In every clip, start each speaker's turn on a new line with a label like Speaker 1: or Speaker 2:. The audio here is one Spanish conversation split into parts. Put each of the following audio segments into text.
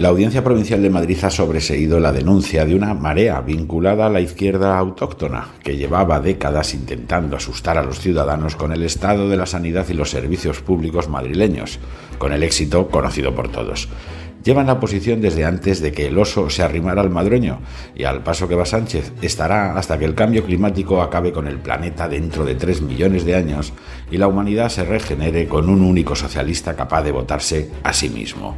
Speaker 1: La Audiencia Provincial de Madrid ha sobreseído la denuncia de una marea vinculada a la izquierda autóctona, que llevaba décadas intentando asustar a los ciudadanos con el estado de la sanidad y los servicios públicos madrileños, con el éxito conocido por todos llevan la posición desde antes de que el oso se arrimara al madroño y al paso que va Sánchez estará hasta que el cambio climático acabe con el planeta dentro de tres millones de años y la humanidad se regenere con un único socialista capaz de votarse a sí mismo.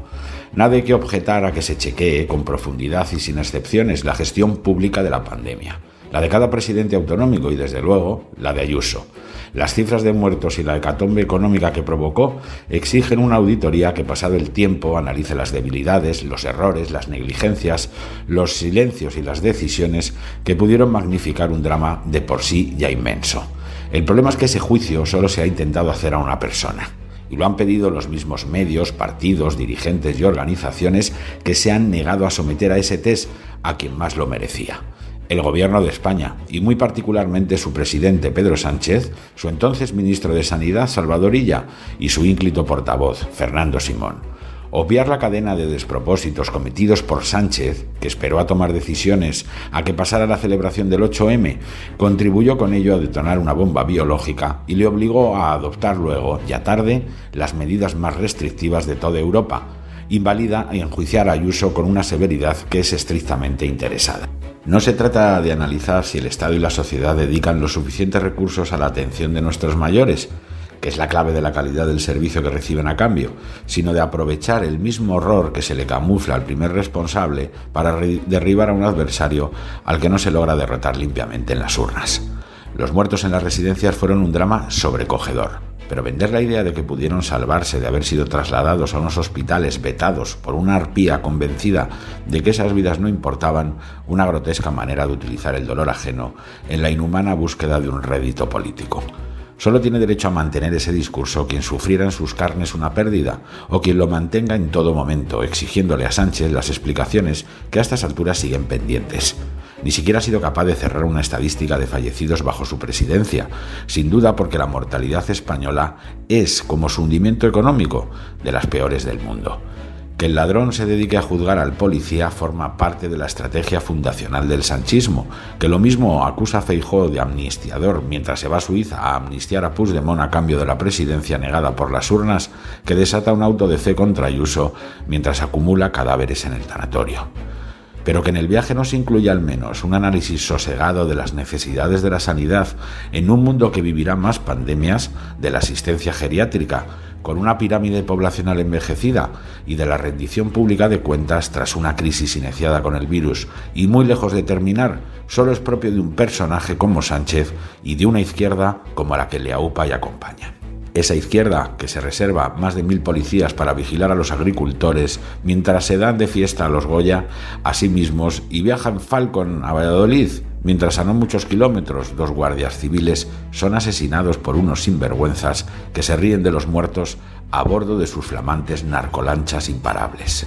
Speaker 1: Nada hay que objetar a que se chequee con profundidad y sin excepciones la gestión pública de la pandemia, la de cada presidente autonómico y desde luego la de Ayuso. Las cifras de muertos y la hecatombe económica que provocó exigen una auditoría que pasado el tiempo analice las debilidades, los errores, las negligencias, los silencios y las decisiones que pudieron magnificar un drama de por sí ya inmenso. El problema es que ese juicio solo se ha intentado hacer a una persona y lo han pedido los mismos medios, partidos, dirigentes y organizaciones que se han negado a someter a ese test a quien más lo merecía. El gobierno de España, y muy particularmente su presidente Pedro Sánchez, su entonces ministro de Sanidad Salvador Illa y su ínclito portavoz Fernando Simón. Obviar la cadena de despropósitos cometidos por Sánchez, que esperó a tomar decisiones a que pasara la celebración del 8M, contribuyó con ello a detonar una bomba biológica y le obligó a adoptar luego, ya tarde, las medidas más restrictivas de toda Europa, invalida y enjuiciar a Ayuso con una severidad que es estrictamente interesada. No se trata de analizar si el Estado y la sociedad dedican los suficientes recursos a la atención de nuestros mayores, que es la clave de la calidad del servicio que reciben a cambio, sino de aprovechar el mismo horror que se le camufla al primer responsable para derribar a un adversario al que no se logra derrotar limpiamente en las urnas. Los muertos en las residencias fueron un drama sobrecogedor, pero vender la idea de que pudieron salvarse de haber sido trasladados a unos hospitales vetados por una arpía convencida de que esas vidas no importaban, una grotesca manera de utilizar el dolor ajeno en la inhumana búsqueda de un rédito político. Solo tiene derecho a mantener ese discurso quien sufriera en sus carnes una pérdida o quien lo mantenga en todo momento, exigiéndole a Sánchez las explicaciones que a estas alturas siguen pendientes. Ni siquiera ha sido capaz de cerrar una estadística de fallecidos bajo su presidencia, sin duda porque la mortalidad española es, como su hundimiento económico, de las peores del mundo. El ladrón se dedique a juzgar al policía forma parte de la estrategia fundacional del sanchismo, que lo mismo acusa a Feijóo de amnistiador mientras se va a Suiza a amnistiar a Puigdemont a cambio de la presidencia negada por las urnas, que desata un auto de fe contra Ayuso mientras acumula cadáveres en el tanatorio pero que en el viaje no se incluya al menos un análisis sosegado de las necesidades de la sanidad en un mundo que vivirá más pandemias, de la asistencia geriátrica, con una pirámide poblacional envejecida y de la rendición pública de cuentas tras una crisis iniciada con el virus y muy lejos de terminar, solo es propio de un personaje como Sánchez y de una izquierda como la que le aupa y acompaña. Esa izquierda que se reserva más de mil policías para vigilar a los agricultores mientras se dan de fiesta a los Goya a sí mismos y viajan Falcon a Valladolid mientras a no muchos kilómetros dos guardias civiles son asesinados por unos sinvergüenzas que se ríen de los muertos a bordo de sus flamantes narcolanchas imparables.